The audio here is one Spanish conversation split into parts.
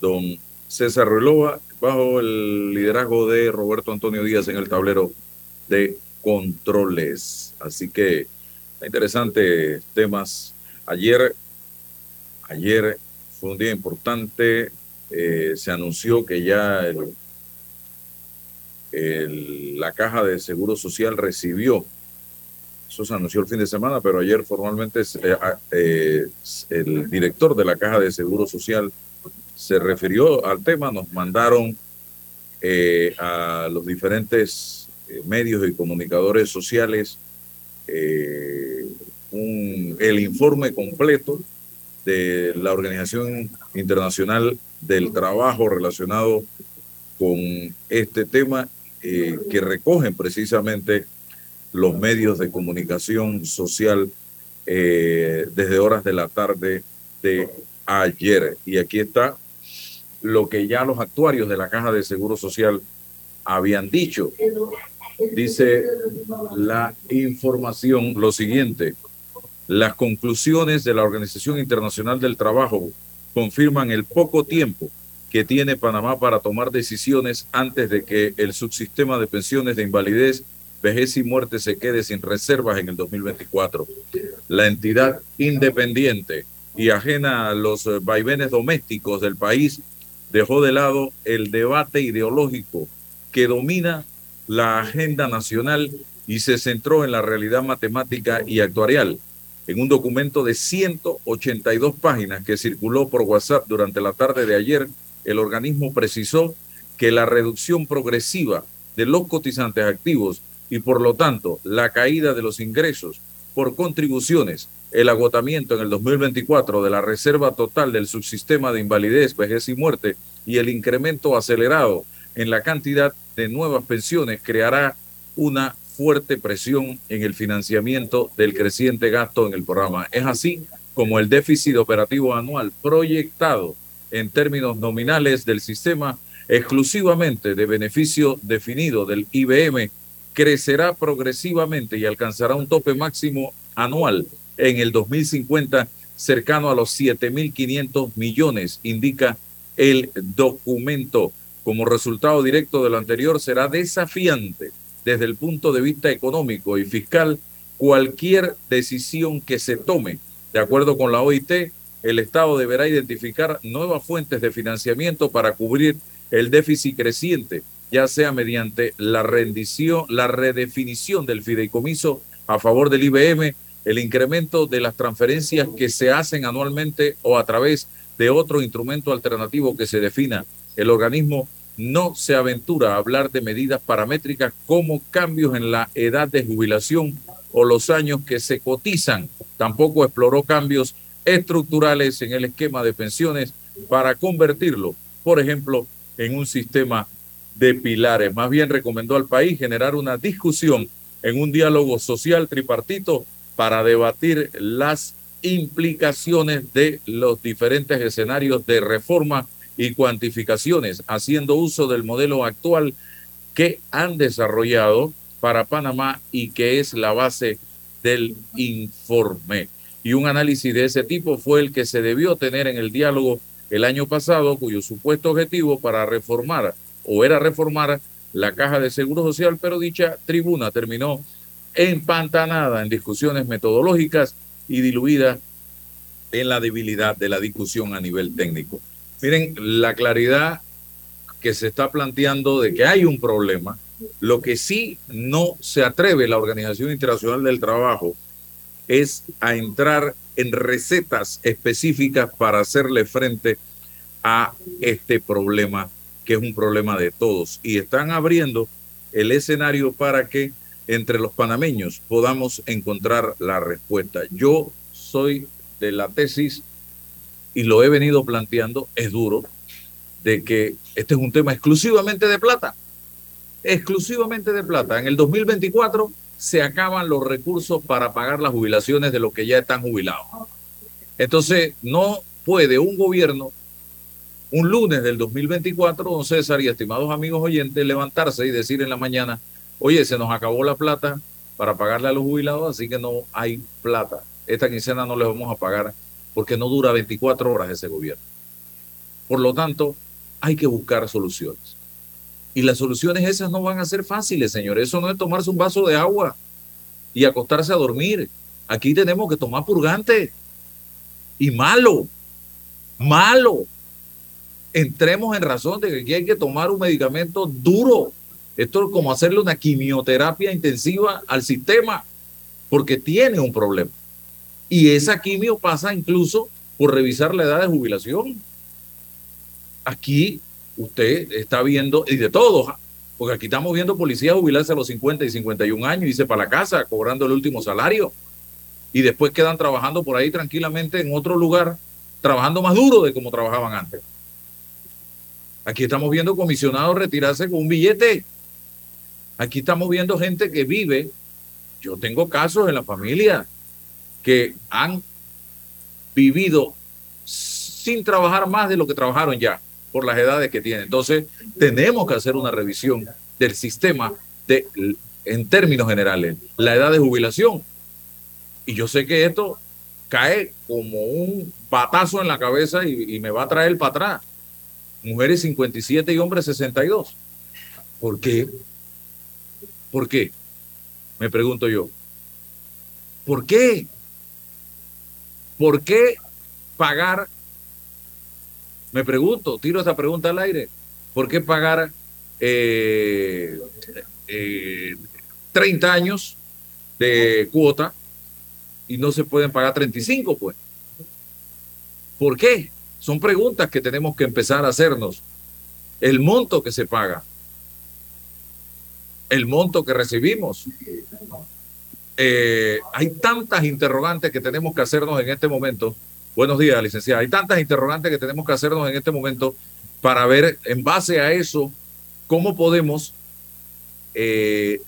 don César Relova, bajo el liderazgo de Roberto Antonio Díaz en el tablero de controles. Así que interesantes temas. Ayer, ayer fue un día importante. Eh, se anunció que ya la caja de seguro social recibió eso se anunció el fin de semana, pero ayer formalmente eh, eh, el director de la Caja de Seguro Social se refirió al tema. Nos mandaron eh, a los diferentes medios y comunicadores sociales el informe completo de la Organización Internacional del Trabajo relacionado con este tema que recogen precisamente los medios de comunicación social eh, desde horas de la tarde de ayer. Y aquí está lo que ya los actuarios de la Caja de Seguro Social habían dicho. Dice la información lo siguiente. Las conclusiones de la Organización Internacional del Trabajo confirman el poco tiempo que tiene Panamá para tomar decisiones antes de que el subsistema de pensiones de invalidez vejez y muerte se quede sin reservas en el 2024. La entidad independiente y ajena a los eh, vaivenes domésticos del país dejó de lado el debate ideológico que domina la agenda nacional y se centró en la realidad matemática y actuarial. En un documento de 182 páginas que circuló por WhatsApp durante la tarde de ayer, el organismo precisó que la reducción progresiva de los cotizantes activos y por lo tanto la caída de los ingresos por contribuciones, el agotamiento en el 2024 de la reserva total del subsistema de invalidez, vejez y muerte y el incremento acelerado en la cantidad de nuevas pensiones creará una fuerte presión en el financiamiento del creciente gasto en el programa. Es así como el déficit operativo anual proyectado en términos nominales del sistema exclusivamente de beneficio definido del IBM crecerá progresivamente y alcanzará un tope máximo anual en el 2050 cercano a los 7.500 millones, indica el documento. Como resultado directo de lo anterior, será desafiante desde el punto de vista económico y fiscal cualquier decisión que se tome. De acuerdo con la OIT, el Estado deberá identificar nuevas fuentes de financiamiento para cubrir el déficit creciente ya sea mediante la rendición, la redefinición del fideicomiso a favor del IBM, el incremento de las transferencias que se hacen anualmente o a través de otro instrumento alternativo que se defina. El organismo no se aventura a hablar de medidas paramétricas como cambios en la edad de jubilación o los años que se cotizan. Tampoco exploró cambios estructurales en el esquema de pensiones para convertirlo, por ejemplo, en un sistema de pilares. Más bien recomendó al país generar una discusión en un diálogo social tripartito para debatir las implicaciones de los diferentes escenarios de reforma y cuantificaciones, haciendo uso del modelo actual que han desarrollado para Panamá y que es la base del informe. Y un análisis de ese tipo fue el que se debió tener en el diálogo el año pasado, cuyo supuesto objetivo para reformar o era reformar la caja de seguro social, pero dicha tribuna terminó empantanada en discusiones metodológicas y diluida en la debilidad de la discusión a nivel técnico. Miren, la claridad que se está planteando de que hay un problema, lo que sí no se atreve la Organización Internacional del Trabajo es a entrar en recetas específicas para hacerle frente a este problema que es un problema de todos. Y están abriendo el escenario para que entre los panameños podamos encontrar la respuesta. Yo soy de la tesis y lo he venido planteando, es duro, de que este es un tema exclusivamente de plata, exclusivamente de plata. En el 2024 se acaban los recursos para pagar las jubilaciones de los que ya están jubilados. Entonces, no puede un gobierno un lunes del 2024, don César y estimados amigos oyentes, levantarse y decir en la mañana, oye, se nos acabó la plata para pagarle a los jubilados, así que no hay plata. Esta quincena no les vamos a pagar porque no dura 24 horas ese gobierno. Por lo tanto, hay que buscar soluciones. Y las soluciones esas no van a ser fáciles, señores. Eso no es tomarse un vaso de agua y acostarse a dormir. Aquí tenemos que tomar purgante. Y malo, malo. Entremos en razón de que aquí hay que tomar un medicamento duro. Esto es como hacerle una quimioterapia intensiva al sistema, porque tiene un problema. Y esa quimio pasa incluso por revisar la edad de jubilación. Aquí usted está viendo, y de todos, porque aquí estamos viendo policías jubilarse a los 50 y 51 años, y irse para la casa cobrando el último salario, y después quedan trabajando por ahí tranquilamente en otro lugar, trabajando más duro de como trabajaban antes. Aquí estamos viendo comisionados retirarse con un billete. Aquí estamos viendo gente que vive. Yo tengo casos en la familia que han vivido sin trabajar más de lo que trabajaron ya por las edades que tienen. Entonces, tenemos que hacer una revisión del sistema de, en términos generales, la edad de jubilación. Y yo sé que esto cae como un patazo en la cabeza y, y me va a traer para atrás. Mujeres 57 y hombres 62. ¿Por qué? ¿Por qué? Me pregunto yo. ¿Por qué? ¿Por qué pagar? Me pregunto, tiro esta pregunta al aire. ¿Por qué pagar eh, 30 eh, años de cuota y no se pueden pagar 35, pues? ¿Por qué? Son preguntas que tenemos que empezar a hacernos. El monto que se paga, el monto que recibimos, eh, hay tantas interrogantes que tenemos que hacernos en este momento. Buenos días, licenciada. Hay tantas interrogantes que tenemos que hacernos en este momento para ver, en base a eso, cómo podemos eh,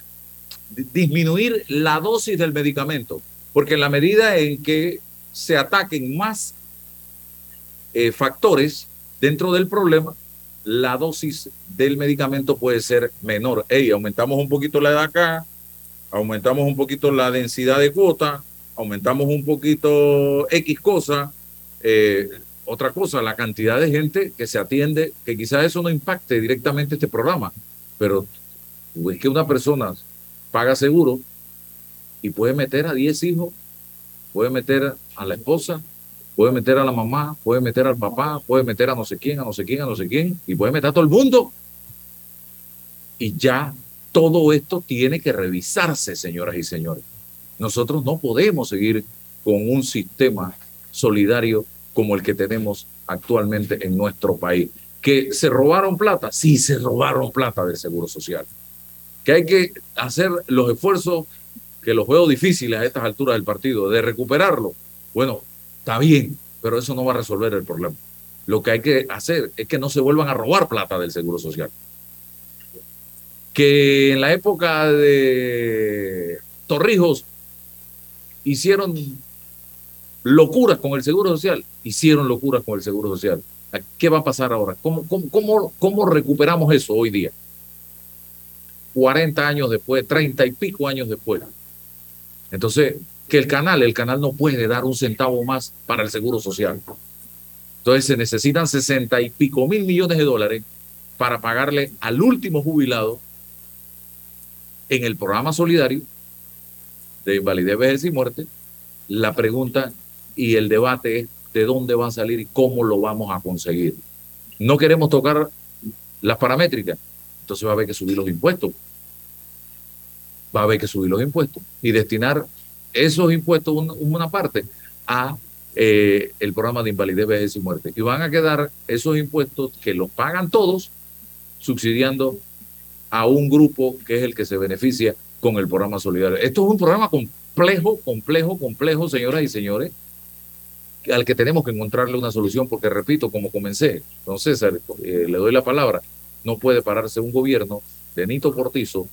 disminuir la dosis del medicamento. Porque en la medida en que se ataquen más eh, factores dentro del problema, la dosis del medicamento puede ser menor. Hey, aumentamos un poquito la edad acá, aumentamos un poquito la densidad de cuota, aumentamos un poquito X cosa, eh, otra cosa, la cantidad de gente que se atiende, que quizás eso no impacte directamente este programa, pero es que una persona paga seguro y puede meter a 10 hijos, puede meter a la esposa, puede meter a la mamá, puede meter al papá, puede meter a no sé quién, a no sé quién, a no sé quién, y puede meter a todo el mundo. Y ya todo esto tiene que revisarse, señoras y señores. Nosotros no podemos seguir con un sistema solidario como el que tenemos actualmente en nuestro país. ¿Que se robaron plata? Sí, se robaron plata del Seguro Social. Que hay que hacer los esfuerzos, que los veo difíciles a estas alturas del partido, de recuperarlo. Bueno, está bien, pero eso no va a resolver el problema. Lo que hay que hacer es que no se vuelvan a robar plata del Seguro Social que en la época de Torrijos hicieron locuras con el Seguro Social, hicieron locuras con el Seguro Social. ¿Qué va a pasar ahora? ¿Cómo, cómo, cómo, recuperamos eso hoy día? 40 años después, 30 y pico años después. Entonces, que el canal, el canal no puede dar un centavo más para el Seguro Social. Entonces se necesitan 60 y pico mil millones de dólares para pagarle al último jubilado en el programa solidario de invalidez, vejez y muerte, la pregunta y el debate es de dónde va a salir y cómo lo vamos a conseguir. No queremos tocar las paramétricas, entonces va a haber que subir los impuestos. Va a haber que subir los impuestos y destinar esos impuestos, una, parte, a eh, el programa de invalidez, vejez y muerte. Y van a quedar esos impuestos que los pagan todos subsidiando a un grupo que es el que se beneficia con el programa solidario. Esto es un programa complejo, complejo, complejo, señoras y señores, al que tenemos que encontrarle una solución, porque repito, como comencé, don César, eh, le doy la palabra, no puede pararse un gobierno de Nito Portizo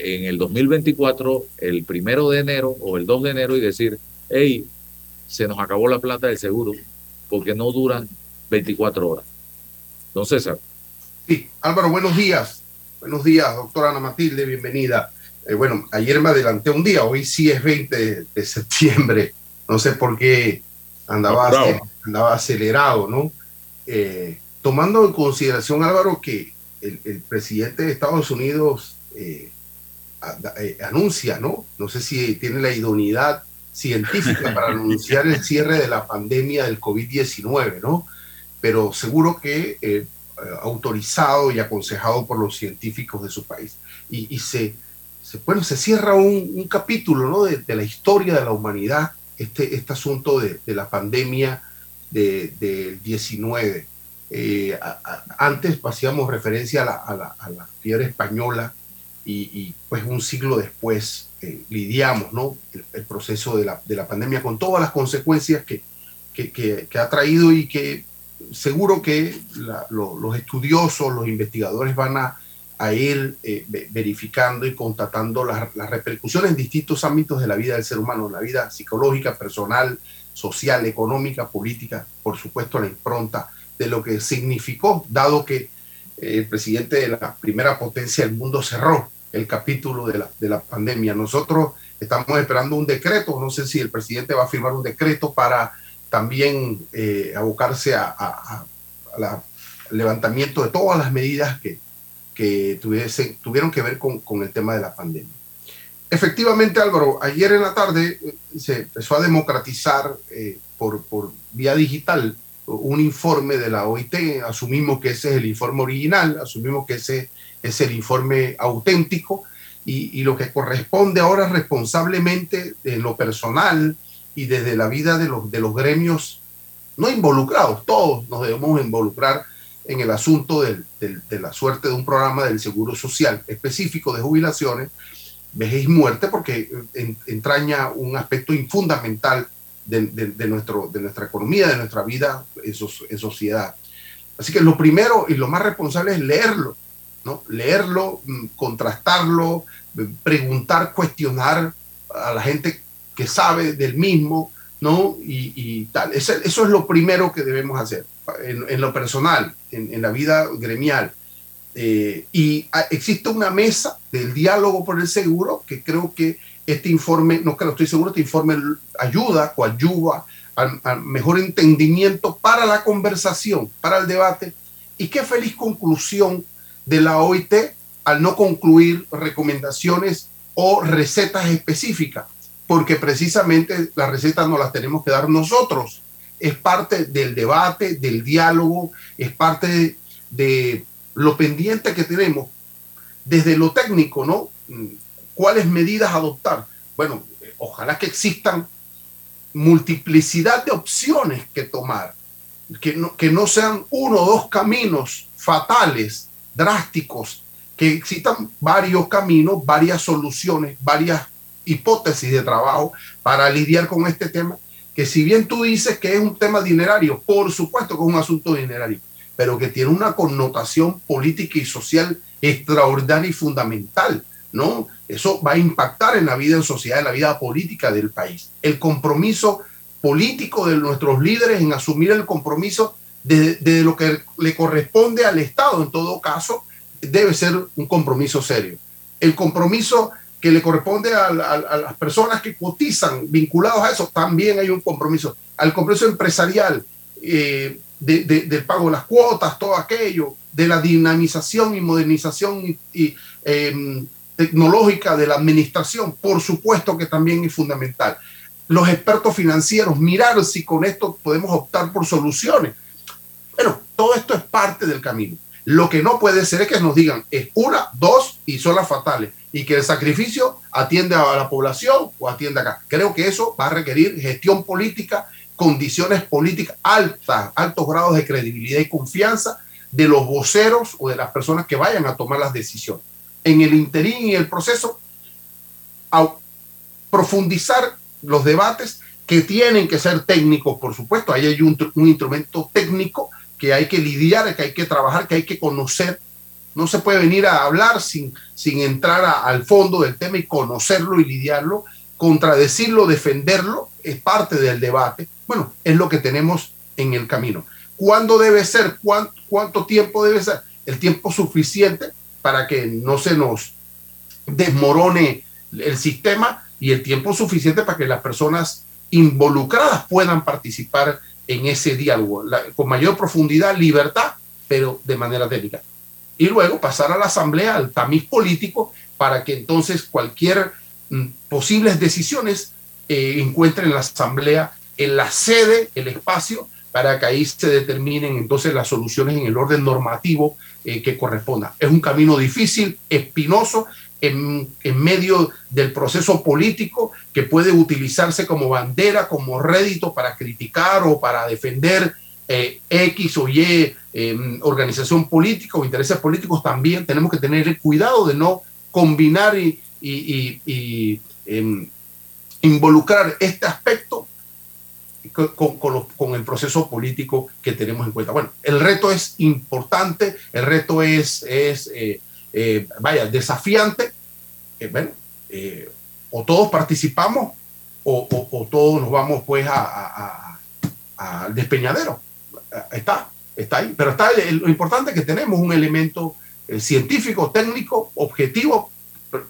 en el 2024, el primero de enero o el 2 de enero y decir, hey, se nos acabó la plata del seguro porque no duran 24 horas. Don César. Sí, Álvaro, buenos días. Buenos días, doctora Ana Matilde, bienvenida. Eh, bueno, ayer me adelanté un día, hoy sí es 20 de, septiembre, no sé por qué andaba, andaba acelerado, ¿no? Eh, tomando en consideración, Álvaro, que el, presidente de Estados Unidos eh, anuncia, ¿no? No sé si tiene la idoneidad científica para anunciar el cierre de la pandemia del COVID-19, ¿no? Pero seguro que eh, autorizado y aconsejado por los científicos de su país. Y, se, bueno, se cierra un, capítulo, ¿no? De, la historia de la humanidad, este, este asunto de, la pandemia del de 19. Eh, antes hacíamos referencia a la, fiebre española y, pues un siglo después eh, lidiamos ¿no? el, proceso de la, de la, pandemia con todas las consecuencias que, que, que, ha traído y que seguro que los estudiosos, los investigadores van a, a ir eh, verificando y constatando las, las, repercusiones en distintos ámbitos de la vida del ser humano, la vida psicológica, personal, social, económica, política, por supuesto la impronta de lo que significó, dado que eh, el presidente de la primera potencia del mundo cerró el capítulo de la, de la pandemia. Nosotros estamos esperando un decreto, no sé si el presidente va a firmar un decreto para también eh, abocarse a, la levantamiento de todas las medidas que, que tuvieron que ver con, con, el tema de la pandemia. Efectivamente, Álvaro, ayer en la tarde eh, se empezó a democratizar por, por, vía digital un informe de la OIT, asumimos que ese es el informe original, asumimos que ese es el informe auténtico y, lo que corresponde ahora responsablemente en lo personal y desde la vida de los, de los gremios no involucrados, todos nos debemos involucrar en el asunto de la suerte de un programa del Seguro Social específico de jubilaciones, vejez y muerte, porque entraña un aspecto fundamental de, nuestro, de nuestra economía, de nuestra vida en, sociedad. Así que lo primero y lo más responsable es leerlo, ¿no? Leerlo, mm, contrastarlo, preguntar, cuestionar a la gente que sabe del mismo, ¿no? Y, tal. Eso, es lo primero que debemos hacer en, lo personal, en, la vida gremial. Eh, y ah, existe una mesa del diálogo por el seguro que creo que este informe, no creo, estoy seguro, este informe ayuda, coadyuva al, al mejor entendimiento para la conversación, para el debate. Y qué feliz conclusión de la OIT al no concluir recomendaciones o recetas específicas, porque precisamente las recetas no las tenemos que dar nosotros. Es parte del debate, del diálogo, es parte de, lo pendiente que tenemos desde lo técnico, ¿no? ¿Cuáles medidas adoptar? Bueno, ojalá que existan multiplicidad de opciones que tomar, que no, que no sean uno o dos caminos fatales, drásticos, que existan varios caminos, varias soluciones, varias hipótesis de trabajo para lidiar con este tema, que si bien tú dices que es un tema dinerario, por supuesto que es un asunto dinerario, pero que tiene una connotación política y social extraordinaria y fundamental, ¿no? Eso va a impactar en la vida en sociedad, en la vida política del país. El compromiso político de nuestros líderes en asumir el compromiso de, lo que le corresponde al Estado, en todo caso, debe ser un compromiso serio. El compromiso que le corresponde a, las personas que cotizan vinculados a eso, también hay un compromiso. Al compromiso empresarial, eh, del pago de las cuotas, todo aquello, de la dinamización y modernización y, em, tecnológica de la administración, por supuesto que también es fundamental. Los expertos financieros, mirar si con esto podemos optar por soluciones. Bueno, todo esto es parte del camino. Lo que no puede ser es que nos digan es una, dos y son las fatales y que el sacrificio atiende a la población o atiende acá. Creo que eso va a requerir gestión política, condiciones políticas altas, altos grados de credibilidad y confianza de los voceros o de las personas que vayan a tomar las decisiones en el interín y el proceso a profundizar los debates que tienen que ser técnicos, por supuesto. Ahí hay un, instrumento técnico que hay que lidiar, que hay que trabajar, que hay que conocer. No se puede venir a hablar sin, sin entrar al fondo del tema y conocerlo y lidiarlo. Contradecirlo, defenderlo, es parte del debate. Bueno, es lo que tenemos en el camino. ¿Cuándo debe ser? ¿Cuánto tiempo debe ser? El tiempo suficiente para que no se nos desmorone el sistema y el tiempo suficiente para que las personas involucradas puedan participar en ese diálogo con mayor profundidad, libertad pero de manera técnica. Y luego pasar a la asamblea, al tamiz político, para que entonces cualquier mm, posibles decisiones eh, encuentren la asamblea en la sede, el espacio, para que ahí se determinen entonces las soluciones en el orden normativo eh, que corresponda. Es un camino difícil, espinoso, en, medio del proceso político que puede utilizarse como bandera, como rédito para criticar o para defender eh, X o Y em, organización política o intereses políticos, también tenemos que tener el cuidado de no combinar y, em, involucrar este aspecto con, el proceso político que tenemos en cuenta. Bueno, el reto es importante, el reto es, es eh, eh, vaya, desafiante. Eh, bueno, o todos participamos o, todos nos vamos pues al despeñadero. Está, está ahí. Pero está lo importante que tenemos un elemento científico, técnico, objetivo,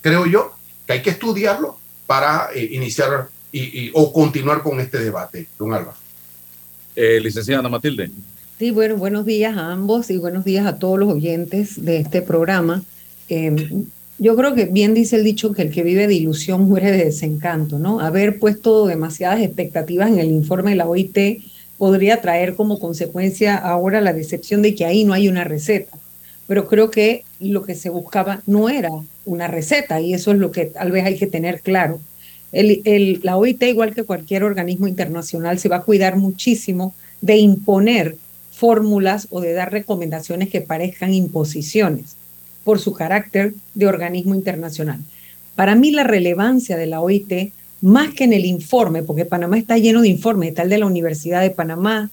creo yo, que hay que estudiarlo para iniciar y, o continuar con este debate, don Álvaro. Eh, licenciada Matilde. Sí, bueno, buenos días a ambos y buenos días a todos los oyentes de este programa. Em, yo creo que bien dice el dicho que el que vive de ilusión muere de desencanto, ¿no? Haber puesto demasiadas expectativas en el informe de la OIT podría traer como consecuencia ahora la decepción de que ahí no hay una receta. Pero creo que lo que se buscaba no era una receta y eso es lo que tal vez hay que tener claro. El, la OIT, igual que cualquier organismo internacional, se va a cuidar muchísimo de imponer fórmulas o de dar recomendaciones que parezcan imposiciones por su carácter de organismo internacional. Para mí la relevancia de la OIT, más que en el informe, porque Panamá está lleno de informes, está el de la Universidad de Panamá,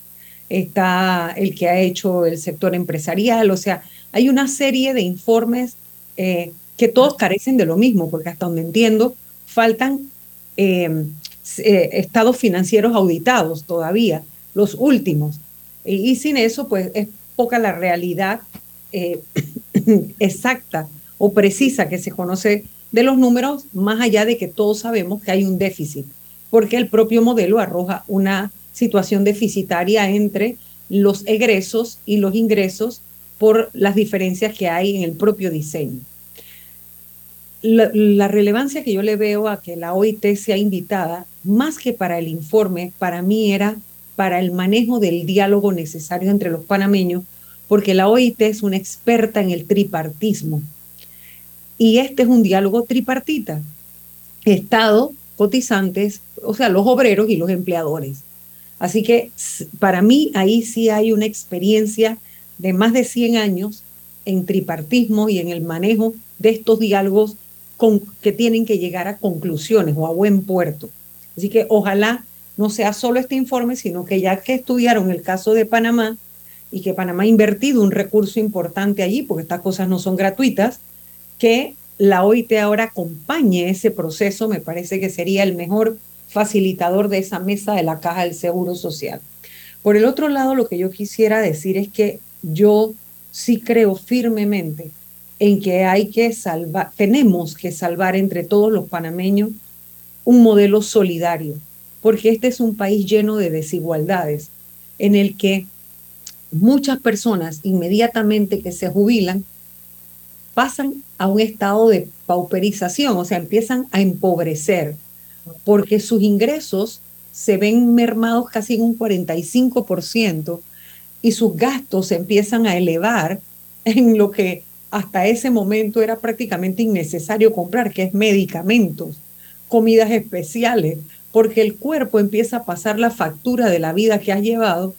está el que ha hecho el sector empresarial, o sea, hay una serie de informes eh, que todos carecen de lo mismo, porque hasta donde entiendo, faltan eh, eh, estados financieros auditados todavía, los últimos. Y, sin eso, pues es poca la realidad eh, exacta o precisa que se conoce de los números, más allá de que todos sabemos que hay un déficit, porque el propio modelo arroja una situación deficitaria entre los egresos y los ingresos por las diferencias que hay en el propio diseño. La, relevancia que yo le veo a que la OIT sea invitada, más que para el informe, para mí era para el manejo del diálogo necesario entre los panameños, porque la OIT es una experta en el tripartismo. Y este es un diálogo tripartita. Estado, cotizantes, o sea, los obreros y los empleadores. Así que para mí ahí sí hay una experiencia de más de 100 años en tripartismo y en el manejo de estos diálogos que tienen que llegar a conclusiones o a buen puerto. Así que ojalá no sea solo este informe, sino que ya que estudiaron el caso de Panamá y que Panamá ha invertido un recurso importante allí, porque estas cosas no son gratuitas, que la OIT ahora acompañe ese proceso, me parece que sería el mejor facilitador de esa mesa de la caja del Seguro Social. Por el otro lado, lo que yo quisiera decir es que yo sí creo firmemente en que hay que salvar, tenemos que salvar entre todos los panameños un modelo solidario, porque este es un país lleno de desigualdades, en el que muchas personas inmediatamente que se jubilan pasan a un estado de pauperización, o sea, empiezan a empobrecer, porque sus ingresos se ven mermados casi en un 45% y sus gastos se empiezan a elevar en lo que hasta ese momento era prácticamente innecesario comprar, que es medicamentos, comidas especiales, porque el cuerpo empieza a pasar la factura de la vida que has llevado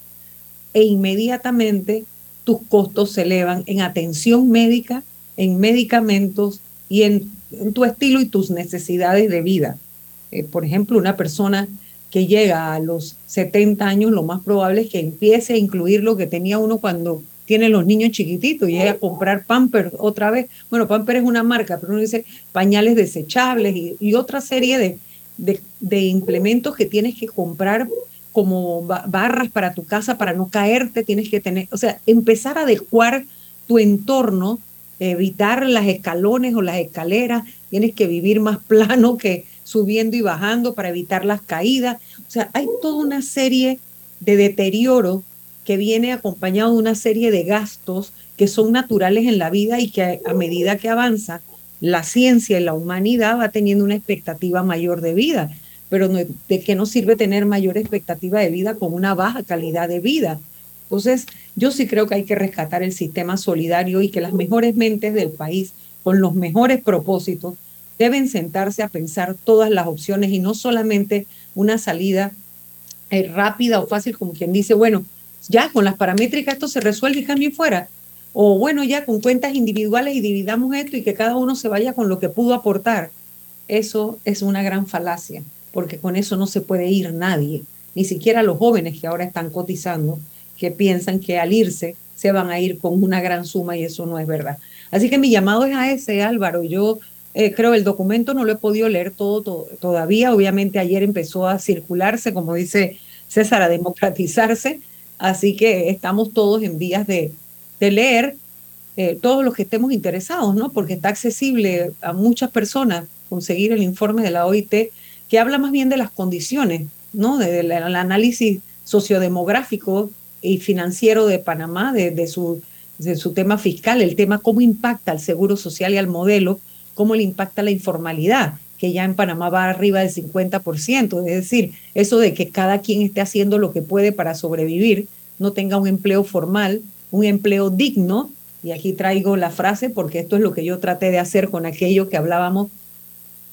e inmediatamente tus costos se elevan en atención médica, en medicamentos y en, tu estilo y tus necesidades de vida. Eh, por ejemplo, una persona que llega a los 70 años, lo más probable es que empiece a incluir lo que tenía uno cuando tiene los niños chiquititos y a comprar Pampers otra vez. Bueno, Pampers es una marca, pero uno dice pañales desechables y, otra serie de, de, implementos que tienes que comprar como barras para tu casa para no caerte, tienes que tener, o sea, empezar a adecuar tu entorno, evitar las escalones o las escaleras, tienes que vivir más plano que subiendo y bajando para evitar las caídas. O sea, hay toda una serie de deterioro que viene acompañado de una serie de gastos que son naturales en la vida y que a medida que avanza la ciencia y la humanidad va teniendo una expectativa mayor de vida. Pero ¿de qué nos sirve tener mayor expectativa de vida con una baja calidad de vida? Entonces, yo sí creo que hay que rescatar el sistema solidario y que las mejores mentes del país, con los mejores propósitos, deben sentarse a pensar todas las opciones y no solamente una salida eh, rápida o fácil, como quien dice, bueno, ya con las paramétricas esto se resuelve y cambio fuera. O bueno, ya con cuentas individuales y dividamos esto y que cada uno se vaya con lo que pudo aportar. Eso es una gran falacia, porque con eso no se puede ir nadie, ni siquiera los jóvenes que ahora están cotizando, que piensan que al irse se van a ir con una gran suma y eso no es verdad. Así que mi llamado es a ese, Álvaro. Yo eh, creo el documento no lo he podido leer todo, todavía. Obviamente ayer empezó a circularse, como dice César, a democratizarse. Así que estamos todos en vías de, de leer eh, todos los que estemos interesados, ¿no? Porque está accesible a muchas personas conseguir el informe de la OIT que habla más bien de las condiciones, ¿no? Del de, análisis sociodemográfico y financiero de Panamá, de, de, su, de su tema fiscal, el tema cómo impacta al seguro social y al modelo, cómo le impacta la informalidad, que ya en Panamá va arriba del 50%, es decir, eso de que cada quien esté haciendo lo que puede para sobrevivir, no tenga un empleo formal, un empleo digno, y aquí traigo la frase porque esto es lo que yo traté de hacer con aquello que hablábamos,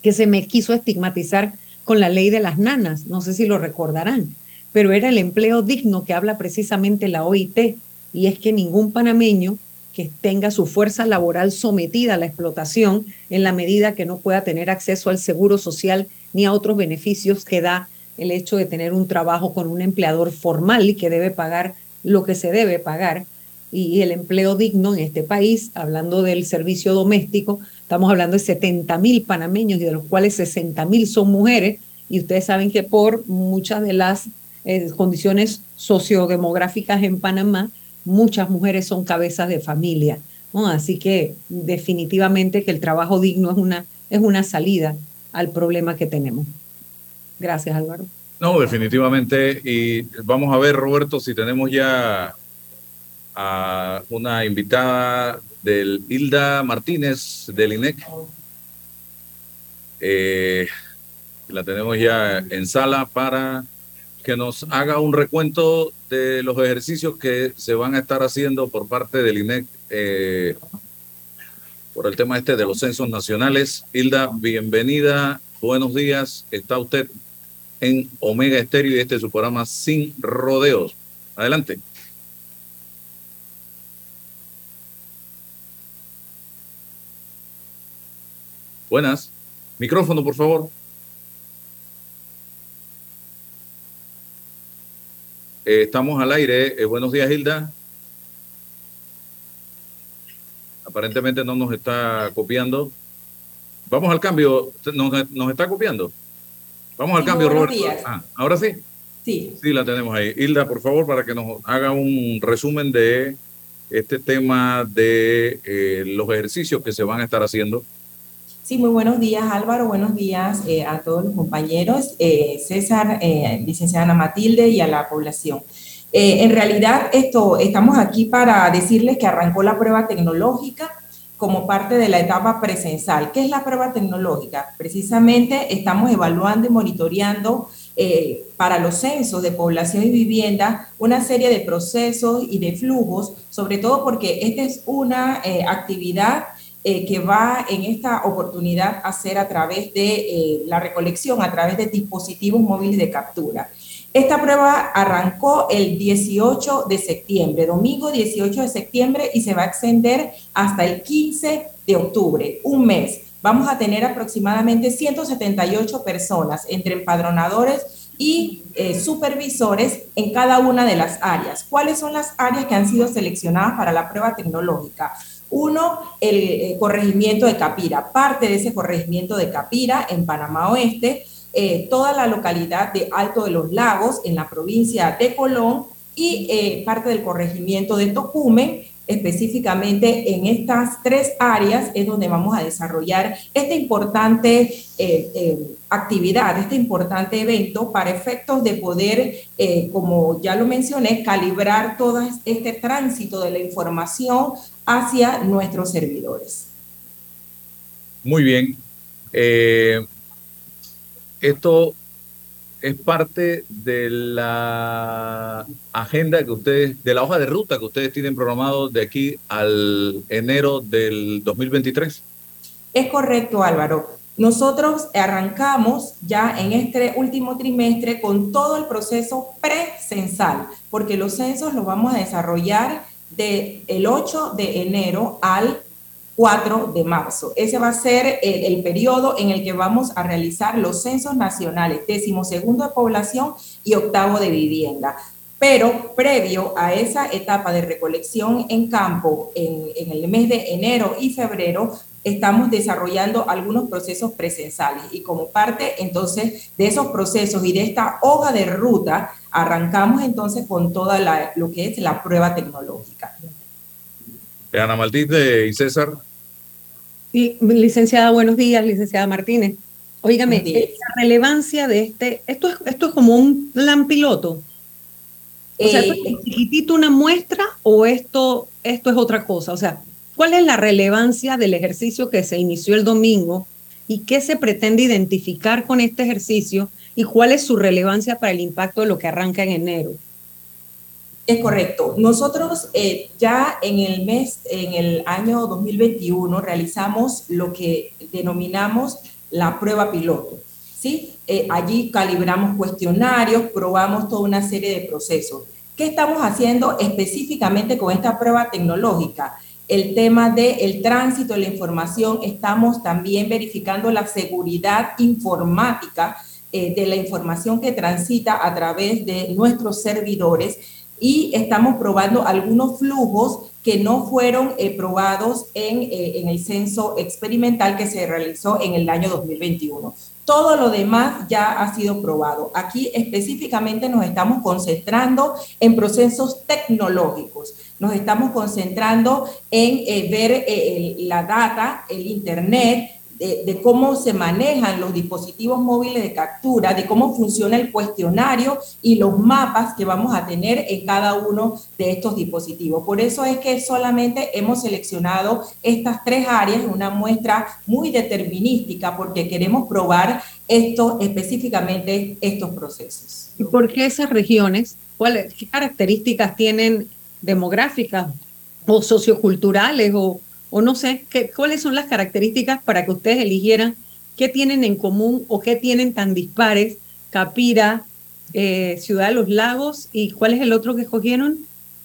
que se me quiso estigmatizar con la ley de las nanas, no sé si lo recordarán, pero era el empleo digno que habla precisamente la OIT, y es que ningún panameño que tenga su fuerza laboral sometida a la explotación en la medida que no pueda tener acceso al seguro social ni a otros beneficios que da el hecho de tener un trabajo con un empleador formal y que debe pagar lo que se debe pagar. Y el empleo digno en este país, hablando del servicio doméstico, estamos hablando de 70 mil panameños y de los cuales 60 mil son mujeres. Y ustedes saben que por muchas de las eh, condiciones sociodemográficas en Panamá, muchas mujeres son cabezas de familia. Así que definitivamente que el trabajo digno es una, es una salida al problema que tenemos. Gracias, Álvaro. No, definitivamente. Y vamos a ver, Roberto, si tenemos ya a una invitada del Hilda Martínez del INEC. Eh, la tenemos ya en sala para que nos haga un recuento de los ejercicios que se van a estar haciendo por parte del INEC eh, por el tema este de los censos nacionales. Hilda, bienvenida, buenos días. Está usted en Omega Estéreo y este es su programa Sin Rodeos. Adelante. Buenas. Micrófono, por favor. Eh, estamos al aire. Eh, buenos días, Hilda. Aparentemente no nos está copiando. Vamos al cambio. ¿Nos, está copiando? Vamos al cambio, Roberto. Ah, ¿Ahora sí? Sí. Sí, la tenemos ahí. Hilda, por favor, para que nos haga un resumen de este tema de eh, los ejercicios que se van a estar haciendo Sí, muy buenos días Álvaro, buenos días eh, a todos los compañeros, eh, César, eh, licenciada Ana Matilde y a la población. en realidad, esto, estamos aquí para decirles que arrancó la prueba tecnológica como parte de la etapa presencial. ¿Qué es la prueba tecnológica? Precisamente estamos evaluando y monitoreando para los censos de población y vivienda una serie de procesos y de flujos, sobre todo porque esta es una actividad eh, que va en esta oportunidad a hacer a través de eh, la recolección, a través de dispositivos móviles de captura. Esta prueba arrancó el 18 de septiembre, domingo 18 de septiembre, y se va a extender hasta el 15 de octubre, un mes. Vamos a tener aproximadamente 178 personas entre empadronadores y eh, supervisores en cada una de las áreas. ¿Cuáles son las áreas que han sido seleccionadas para la prueba tecnológica? Uno, el eh, corregimiento de Capira. Parte de ese corregimiento de Capira en Panamá Oeste, eh, toda la localidad de Alto de los Lagos en la provincia de Colón y eh, parte del corregimiento de Tocumen, específicamente en estas tres áreas es donde vamos a desarrollar esta importante actividad, este importante evento para efectos de poder, como ya lo mencioné, calibrar todo este tránsito de la información hacia nuestros servidores. Muy bien. esto es parte de la agenda que ustedes, de la hoja de ruta que ustedes tienen programado de aquí al enero del 2023. Es correcto, Álvaro. Nosotros arrancamos ya en este último trimestre con todo el proceso precensal, porque los censos los vamos a desarrollar del el 8 de enero al 4 de marzo. Ese va a ser el, periodo en el que vamos a realizar los censos nacionales, décimo segundo de población y octavo de vivienda. Pero previo a esa etapa de recolección en campo, en el mes de enero y febrero, estamos desarrollando algunos procesos presenciales y como parte entonces de esos procesos y de esta hoja de ruta, arrancamos entonces con toda la, lo que es la prueba tecnológica. Ana Maldita y César. Licenciada, buenos días, licenciada Martínez. Óigame, la relevancia de este, esto es, esto es como un plan piloto. O sea, ¿es eh, chiquitito una muestra o esto, esto es otra cosa? O sea, ¿cuál es la relevancia del ejercicio que se inició el domingo y qué se pretende identificar con este ejercicio y cuál es su relevancia para el impacto de lo que arranca en enero? Es correcto. Nosotros eh, ya en el mes, en el año 2021, realizamos lo que denominamos la prueba piloto. ¿sí? Eh, allí calibramos cuestionarios, probamos toda una serie de procesos. ¿Qué estamos haciendo específicamente con esta prueba tecnológica? El tema del el tránsito de la información, estamos también verificando la seguridad informática eh, de la información que transita a través de nuestros servidores y estamos probando algunos flujos que no fueron eh, probados en, eh, en, el censo experimental que se realizó en el año 2021. Todo lo demás ya ha sido probado. Aquí específicamente nos estamos concentrando en procesos tecnológicos. Nos estamos concentrando en eh, ver la data, el Internet, de, cómo se manejan los dispositivos móviles de captura, de cómo funciona el cuestionario y los mapas que vamos a tener en cada uno de estos dispositivos. Por eso es que solamente hemos seleccionado estas tres áreas, una muestra muy determinística, porque queremos probar esto específicamente estos procesos. ¿Y por qué esas regiones? ¿Cuáles, ¿Qué características tienen demográficas o socioculturales o o no sé, ¿qué, ¿cuáles son las características para que ustedes eligieran qué tienen en común o qué tienen tan dispares Capira, eh, Ciudad de los Lagos y cuál es el otro que escogieron?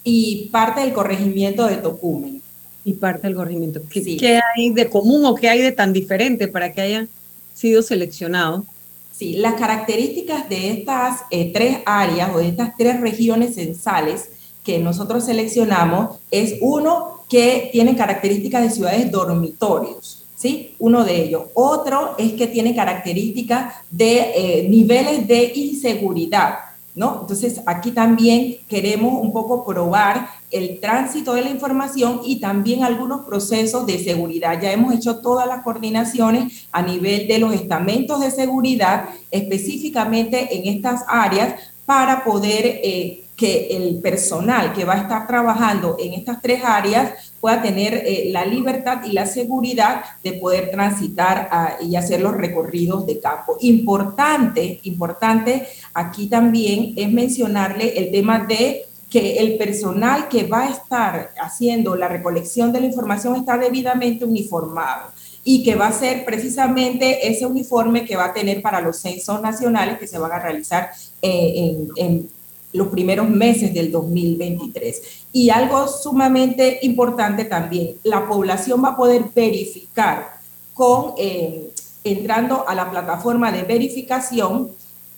Y parte del corregimiento de Tocumen. Y parte del corregimiento. ¿Qué, hay de común o qué hay de tan diferente para que hayan sido seleccionados? Sí, las características de estas eh, tres áreas o de estas tres regiones censales que nosotros seleccionamos es uno, que tienen características de ciudades dormitorios, ¿sí? Uno de ellos. Otro es que tiene características de eh, niveles de inseguridad, ¿no? Entonces, aquí también queremos un poco probar el tránsito de la información y también algunos procesos de seguridad. Ya hemos hecho todas las coordinaciones a nivel de los estamentos de seguridad, específicamente en estas áreas, para poder eh, que el personal que va a estar trabajando en estas tres áreas pueda tener eh, la libertad y la seguridad de poder transitar ah, y hacer los recorridos de campo. Importante, importante aquí también es mencionarle el tema de que el personal que va a estar haciendo la recolección de la información está debidamente uniformado y que va a ser precisamente ese uniforme que va a tener para los censos nacionales que se van a realizar eh, en, en los primeros meses del 2023. Y algo sumamente importante también, la población va a poder verificar con, eh, entrando a la plataforma de verificación,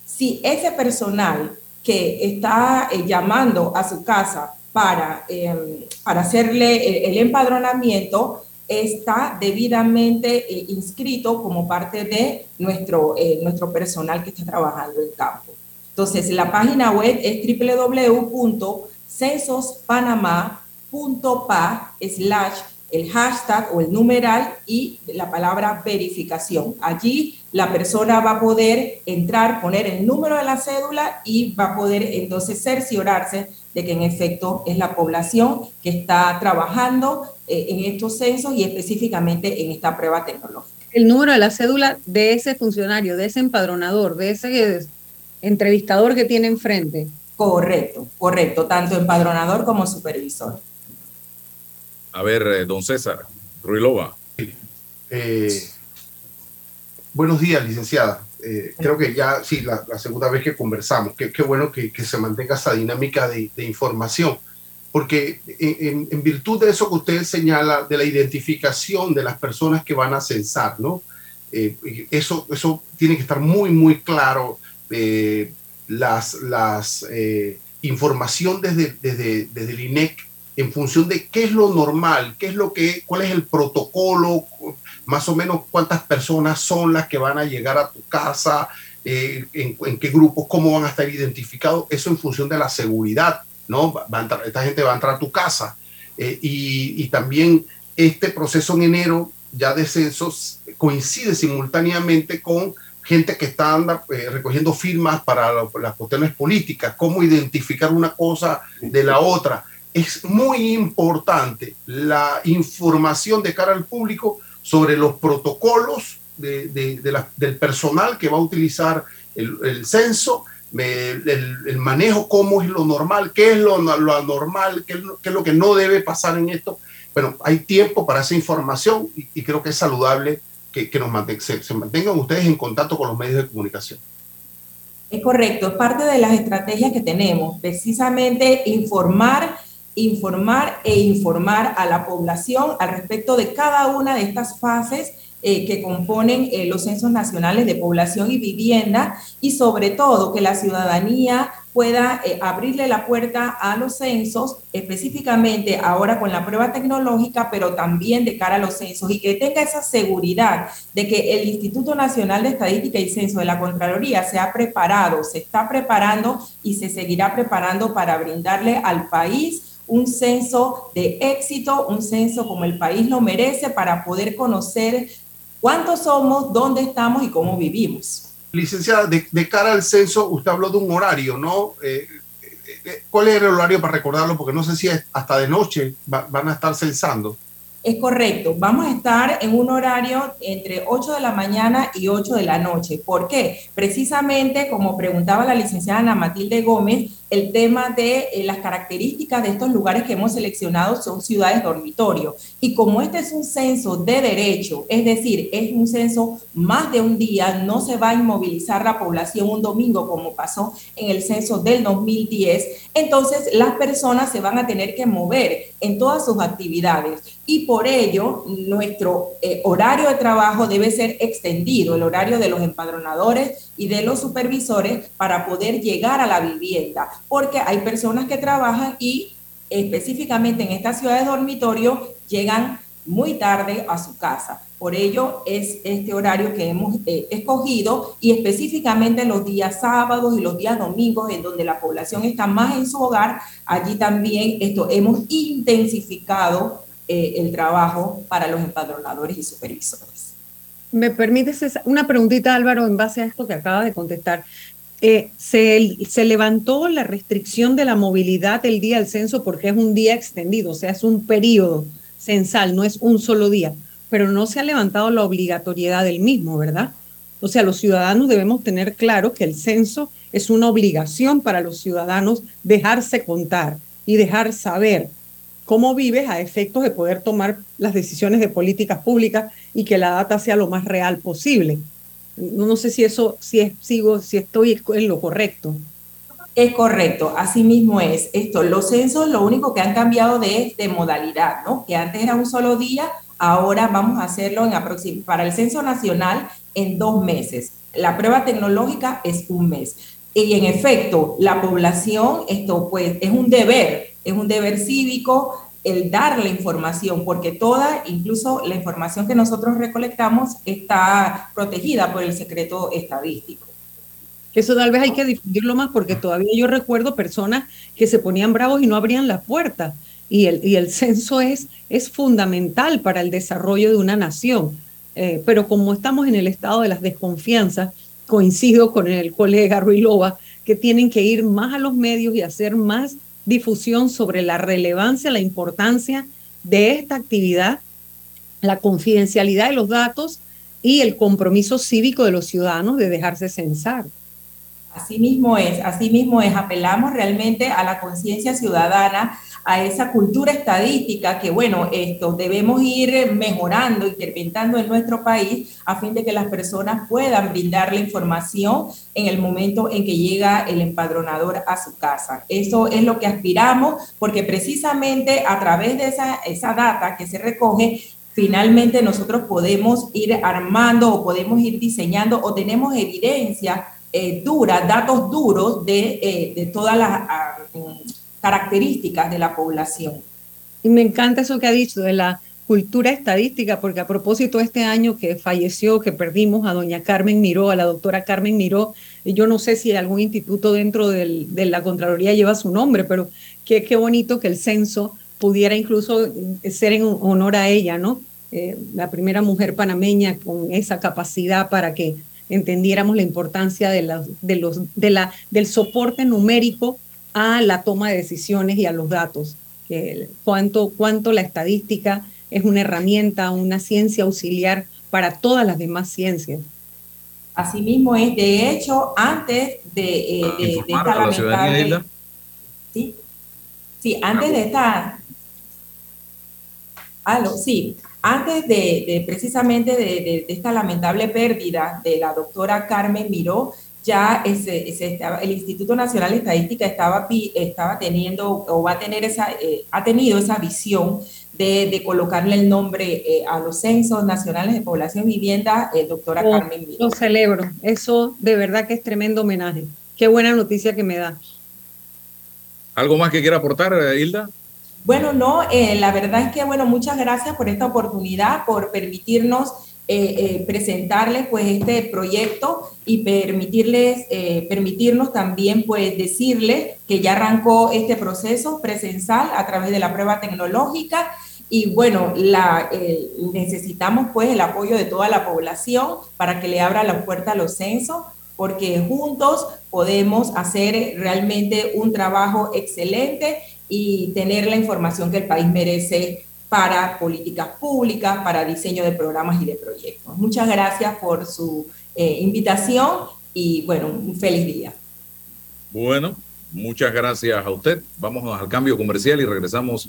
si ese personal que está eh, llamando a su casa para, eh, para hacerle el, empadronamiento, está debidamente inscrito como parte de nuestro, nuestro personal que está trabajando en campo. Entonces, la página web es www.censospanamá punto pa slash el hashtag o el numeral y la palabra verificación. Allí la persona va a poder entrar, poner el número de la cédula y va a poder entonces cerciorarse de que en efecto es la población que está trabajando eh, en estos censos y específicamente en esta prueba tecnológica. El número de la cédula de ese funcionario, de ese empadronador, de ese entrevistador que tiene enfrente. Correcto, correcto, tanto empadronador como supervisor. A ver, eh, don César Ruilova. Eh, buenos días, licenciada. Eh, creo que ya, sí, la, segunda vez que conversamos, qué bueno que, se mantenga esa dinámica de, información, porque en, virtud de eso que usted señala, de la identificación de las personas que van a censar, ¿no? eso, eso tiene que estar muy, muy claro. Las las información desde, desde, desde el INEC en función de qué es lo normal, qué es lo que, cuál es el protocolo, más o menos cuántas personas son las que van a llegar a tu casa, eh, en, qué grupos, cómo van a estar identificados, eso en función de la seguridad, ¿no? esta gente va a entrar a tu casa. Eh, y, también este proceso en enero ya de censos coincide simultáneamente con gente que está eh, recogiendo firmas para las cuestiones políticas, cómo identificar una cosa de la otra es muy importante la información de cara al público sobre los protocolos del personal que va a utilizar el, censo, el, manejo, cómo es lo normal, qué es lo, anormal, qué es lo, que no debe pasar en esto. Bueno, hay tiempo para esa información y, creo que es saludable que, nos se mantengan ustedes en contacto con los medios de comunicación. Es correcto, es parte de las estrategias que tenemos, precisamente informar informar e informar a la población al respecto de cada una de estas fases eh, que componen eh, los censos nacionales de población y vivienda y sobre todo que la ciudadanía pueda eh, abrirle la puerta a los censos, específicamente ahora con la prueba tecnológica, pero también de cara a los censos y que tenga esa seguridad de que el Instituto Nacional de Estadística y Censo de la Contraloría se ha preparado, se está preparando y se seguirá preparando para brindarle al país un censo de éxito, un censo como el país lo merece para poder conocer cuántos somos, dónde estamos y cómo vivimos. Licenciada, de, cara al censo, usted habló de un horario, ¿no? Eh, eh, eh, ¿Cuál es el horario para recordarlo? Porque no sé si hasta de noche van a estar censando. Es correcto, vamos a estar en un horario entre 8 de la mañana y 8 de la noche. ¿Por qué? Precisamente, como preguntaba la licenciada Ana Matilde Gómez, el tema de eh, las características de estos lugares que hemos seleccionado son ciudades dormitorio. Y como este es un censo de derecho, es decir, es un censo más de un día, no se va a inmovilizar la población un domingo como pasó en el censo del 2010, entonces las personas se van a tener que mover en todas sus actividades y por ello nuestro eh, horario de trabajo debe ser extendido, el horario de los empadronadores y de los supervisores para poder llegar a la vivienda, porque hay personas que trabajan y específicamente en esta ciudad de dormitorio llegan muy tarde a su casa. Por ello es este horario que hemos eh, escogido y específicamente los días sábados y los días domingos en donde la población está más en su hogar, allí también esto hemos intensificado eh, el trabajo para los empadronadores y supervisores. ¿Me permites una preguntita, Álvaro, en base a esto que acaba de contestar? Eh, se, se, levantó la restricción de la movilidad el día del censo porque es un día extendido, o sea, es un periodo censal, no es un solo día pero no se ha levantado la obligatoriedad del mismo, ¿verdad? O sea, los ciudadanos debemos tener claro que el censo es una obligación para los ciudadanos dejarse contar y dejar saber cómo vives a efectos de poder tomar las decisiones de políticas públicas y que la data sea lo más real posible. No, sé si eso, si es, sigo, si estoy en lo correcto. Es correcto, así mismo es. Esto, los censos lo único que han cambiado de, de modalidad, ¿no? Que antes era un solo día, Ahora vamos a hacerlo en para el censo nacional en dos meses. La prueba tecnológica es un mes. Y en efecto, la población, esto pues es un deber, es un deber cívico el dar la información, porque toda, incluso la información que nosotros recolectamos, está protegida por el secreto estadístico. Eso tal vez hay que difundirlo más porque todavía yo recuerdo personas que se ponían bravos y no abrían la puerta y el, y el censo es, es fundamental para el desarrollo de una nación. Eh, pero como estamos en el estado de las desconfianzas, coincido con el colega Ruilova, que tienen que ir más a los medios y hacer más difusión sobre la relevancia, la importancia de esta actividad, la confidencialidad de los datos y el compromiso cívico de los ciudadanos de dejarse censar. Así mismo es, así mismo es. Apelamos realmente a la conciencia ciudadana, a esa cultura estadística que, bueno, esto debemos ir mejorando, incrementando en nuestro país a fin de que las personas puedan brindar la información en el momento en que llega el empadronador a su casa. Eso es lo que aspiramos porque precisamente a través de esa, esa data que se recoge, finalmente nosotros podemos ir armando o podemos ir diseñando o tenemos evidencia eh, dura, datos duros de, eh, de todas las ah, características de la población. Y me encanta eso que ha dicho de la cultura estadística, porque a propósito este año que falleció, que perdimos a doña Carmen Miró, a la doctora Carmen Miró, yo no sé si algún instituto dentro del, de la Contraloría lleva su nombre, pero qué, qué bonito que el censo pudiera incluso ser en honor a ella, ¿no? Eh, la primera mujer panameña con esa capacidad para que entendiéramos la importancia de, la, de los, de la, del soporte numérico a la toma de decisiones y a los datos, que cuánto, cuánto la estadística es una herramienta, una ciencia auxiliar para todas las demás ciencias. Asimismo es, de hecho, antes de, eh, de, esta lamentable... Sí, sí, antes de esta... Aló, sí, antes de, precisamente de, esta lamentable pérdida de la doctora Carmen Miró, ya ese, el Instituto Nacional de Estadística estaba, estaba teniendo o va a tener esa, eh, ha tenido esa visión de, colocarle el nombre eh, a los censos nacionales de población y vivienda, eh, doctora oh, Carmen Miró. Lo celebro, eso de verdad que es tremendo homenaje. Qué buena noticia que me da. ¿Algo más que quiera aportar, Hilda? Bueno, no, eh, la verdad es que, bueno, muchas gracias por esta oportunidad, por permitirnos eh, eh, presentarles pues este proyecto y permitirles, permitirnos también pues decirles que ya arrancó este proceso presencial a través de la prueba tecnológica. Y bueno, la, necesitamos pues el apoyo de toda la población para que le abra la puerta a los censos porque juntos podemos hacer realmente un trabajo excelente y tener la información que el país merece para políticas públicas, para diseño de programas y de proyectos. Muchas gracias por su eh, invitación y bueno, un feliz día. Bueno, muchas gracias a usted. Vamos al cambio comercial y regresamos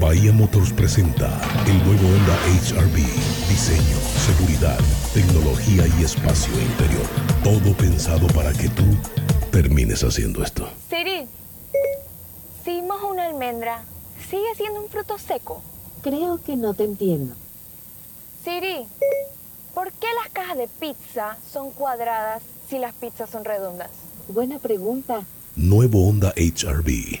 Bahía Motors presenta el nuevo Honda HRV. Diseño, seguridad, tecnología y espacio interior. Todo pensado para que tú termines haciendo esto. Siri, si mojo una almendra, ¿sigue siendo un fruto seco? Creo que no te entiendo. Siri, ¿por qué las cajas de pizza son cuadradas si las pizzas son redondas? Buena pregunta. Nuevo Honda HRV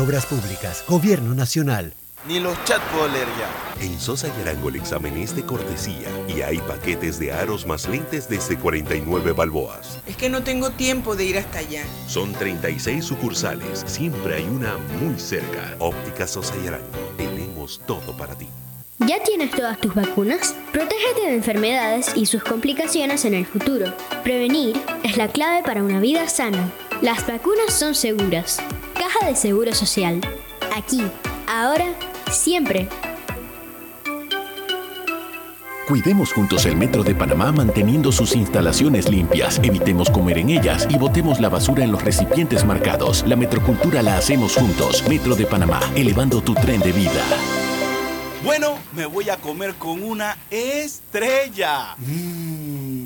Obras Públicas, Gobierno Nacional. Ni los chat puedo leer ya. En Sosa y Arango el examen es de cortesía y hay paquetes de aros más lentes desde 49 balboas. Es que no tengo tiempo de ir hasta allá. Son 36 sucursales, siempre hay una muy cerca. Óptica Sosa y Arango, tenemos todo para ti. ¿Ya tienes todas tus vacunas? Protégete de enfermedades y sus complicaciones en el futuro. Prevenir es la clave para una vida sana. Las vacunas son seguras. Caja de Seguro Social. Aquí, ahora, siempre. Cuidemos juntos el Metro de Panamá manteniendo sus instalaciones limpias, evitemos comer en ellas y botemos la basura en los recipientes marcados. La metrocultura la hacemos juntos. Metro de Panamá, elevando tu tren de vida. Bueno, me voy a comer con una estrella.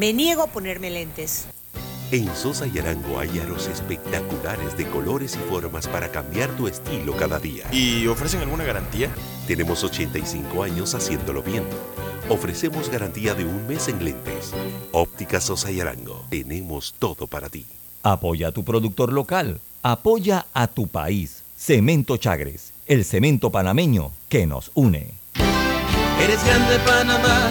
Me niego a ponerme lentes. En Sosa y Arango hay aros espectaculares de colores y formas para cambiar tu estilo cada día. ¿Y ofrecen alguna garantía? Tenemos 85 años haciéndolo bien. Ofrecemos garantía de un mes en lentes. Óptica Sosa y Arango. Tenemos todo para ti. Apoya a tu productor local. Apoya a tu país. Cemento Chagres, el cemento panameño que nos une. Eres grande Panamá,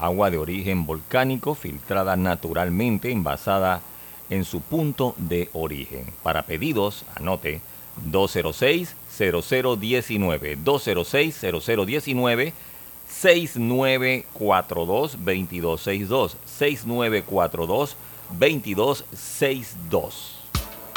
Agua de origen volcánico, filtrada naturalmente, envasada en su punto de origen. Para pedidos, anote 206-0019, 206-0019, 6942-2262, 6942-2262.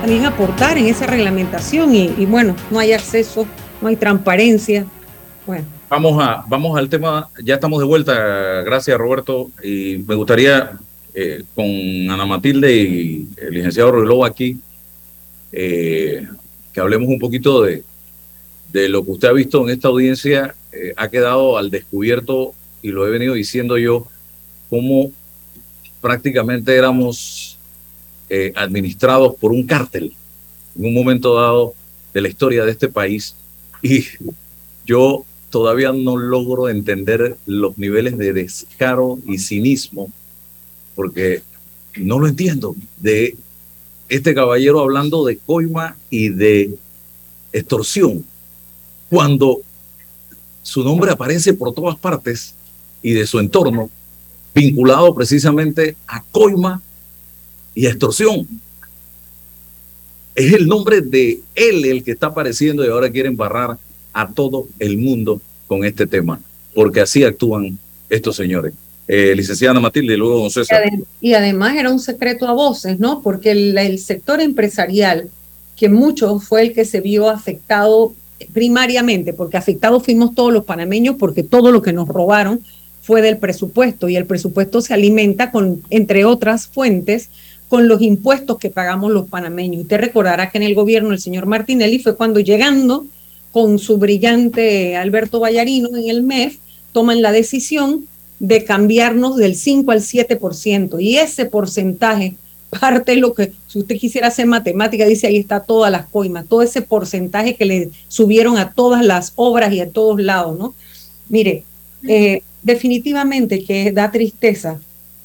También aportar en esa reglamentación y, y, bueno, no hay acceso, no hay transparencia. Bueno. Vamos, a, vamos al tema, ya estamos de vuelta, gracias Roberto, y me gustaría eh, con Ana Matilde y el licenciado Ruelo aquí, eh, que hablemos un poquito de, de lo que usted ha visto en esta audiencia, eh, ha quedado al descubierto, y lo he venido diciendo yo, cómo prácticamente éramos eh, administrados por un cártel en un momento dado de la historia de este país. Y yo todavía no logro entender los niveles de descaro y cinismo porque no lo entiendo de este caballero hablando de coima y de extorsión cuando su nombre aparece por todas partes y de su entorno vinculado precisamente a coima y extorsión. Es el nombre de él el que está apareciendo y ahora quieren barrar a todo el mundo con este tema, porque así actúan estos señores. Eh, licenciada Matilde y luego don César. Y, además era un secreto a voces, ¿no? Porque el, el sector empresarial, que mucho fue el que se vio afectado primariamente, porque afectados fuimos todos los panameños, porque todo lo que nos robaron fue del presupuesto y el presupuesto se alimenta con, entre otras fuentes, con los impuestos que pagamos los panameños. Usted recordará que en el gobierno el señor Martinelli fue cuando llegando con su brillante Alberto Vallarino en el MEF, toman la decisión de cambiarnos del 5 al 7%. Y ese porcentaje, parte de lo que, si usted quisiera hacer matemática, dice ahí está todas las coimas, todo ese porcentaje que le subieron a todas las obras y a todos lados, ¿no? Mire, eh, definitivamente que da tristeza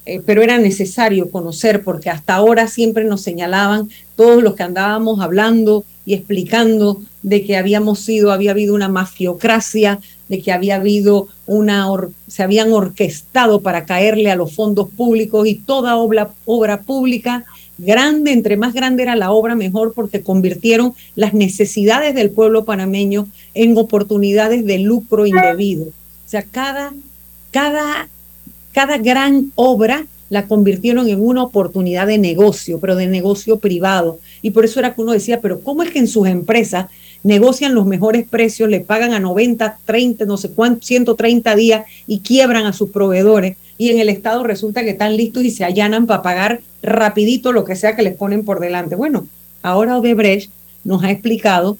eh, pero era necesario conocer porque hasta ahora siempre nos señalaban todos los que andábamos hablando y explicando de que habíamos sido, había habido una mafiocracia, de que había habido una, se habían orquestado para caerle a los fondos públicos y toda obra, obra pública grande, entre más grande era la obra, mejor porque convirtieron las necesidades del pueblo panameño en oportunidades de lucro indebido. O sea, cada, cada cada gran obra la convirtieron en una oportunidad de negocio, pero de negocio privado. Y por eso era que uno decía, pero ¿cómo es que en sus empresas negocian los mejores precios, le pagan a 90, 30, no sé cuánto, 130 días y quiebran a sus proveedores? Y en el Estado resulta que están listos y se allanan para pagar rapidito lo que sea que les ponen por delante. Bueno, ahora Odebrecht nos ha explicado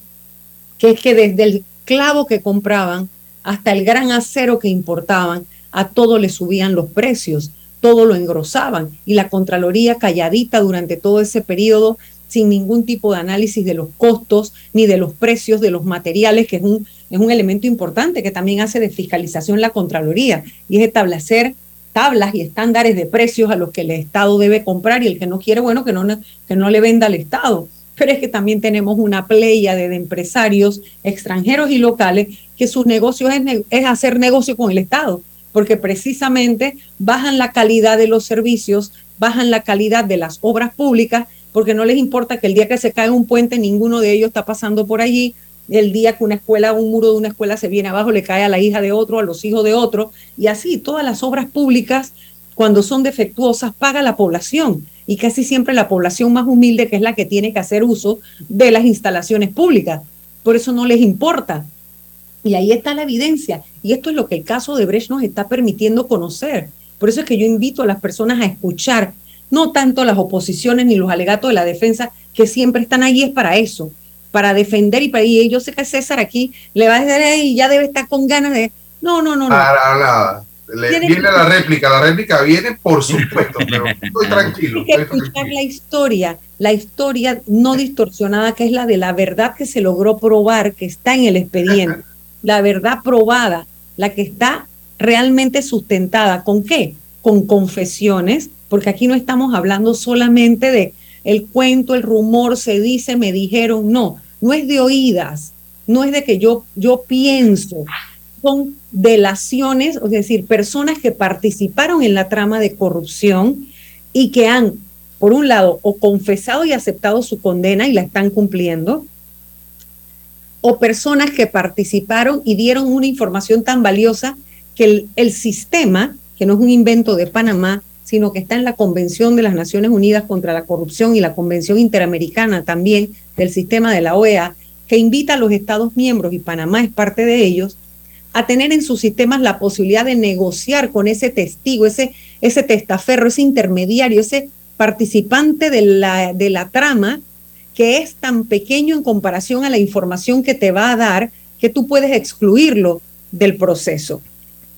que es que desde el clavo que compraban hasta el gran acero que importaban, a todo le subían los precios, todo lo engrosaban y la Contraloría calladita durante todo ese periodo sin ningún tipo de análisis de los costos ni de los precios de los materiales, que es un, es un elemento importante que también hace de fiscalización la Contraloría y es establecer tablas y estándares de precios a los que el Estado debe comprar y el que no quiere, bueno, que no, que no le venda al Estado. Pero es que también tenemos una playa de, empresarios extranjeros y locales que sus negocios es, es hacer negocio con el Estado porque precisamente bajan la calidad de los servicios, bajan la calidad de las obras públicas, porque no les importa que el día que se cae un puente ninguno de ellos está pasando por allí, el día que una escuela, un muro de una escuela se viene abajo, le cae a la hija de otro, a los hijos de otro, y así todas las obras públicas, cuando son defectuosas, paga la población, y casi siempre la población más humilde, que es la que tiene que hacer uso de las instalaciones públicas. Por eso no les importa. Y ahí está la evidencia. Y esto es lo que el caso de Brecht nos está permitiendo conocer. Por eso es que yo invito a las personas a escuchar, no tanto las oposiciones ni los alegatos de la defensa, que siempre están ahí, es para eso. para defender y para y yo sé que César aquí le va a decir y ya debe estar con ganas de no no no no Para nada. Le- Tiene viene que- la réplica, la réplica viene por supuesto, pero estoy tranquilo. Hay que escuchar tranquilo. la historia, la historia no distorsionada, que es la de la verdad que se logró probar, que está en el expediente, la verdad probada, la que está realmente sustentada. ¿Con qué? Con confesiones, porque aquí no estamos hablando solamente de el cuento, el rumor, se dice, me dijeron, no, no es de oídas, no es de que yo, yo pienso, son delaciones, es decir, personas que participaron en la trama de corrupción y que han, por un lado, o confesado y aceptado su condena y la están cumpliendo, o personas que participaron y dieron una información tan valiosa que el, sistema, que no es un invento de Panamá, sino que está en la Convención de las Naciones Unidas contra la Corrupción y la Convención Interamericana también del sistema de la OEA, que invita a los Estados miembros, y Panamá es parte de ellos, a tener en sus sistemas la posibilidad de negociar con ese testigo, ese, ese testaferro, ese intermediario, ese participante de la, de la trama que es tan pequeño en comparación a la información que te va a dar que tú puedes excluirlo del proceso.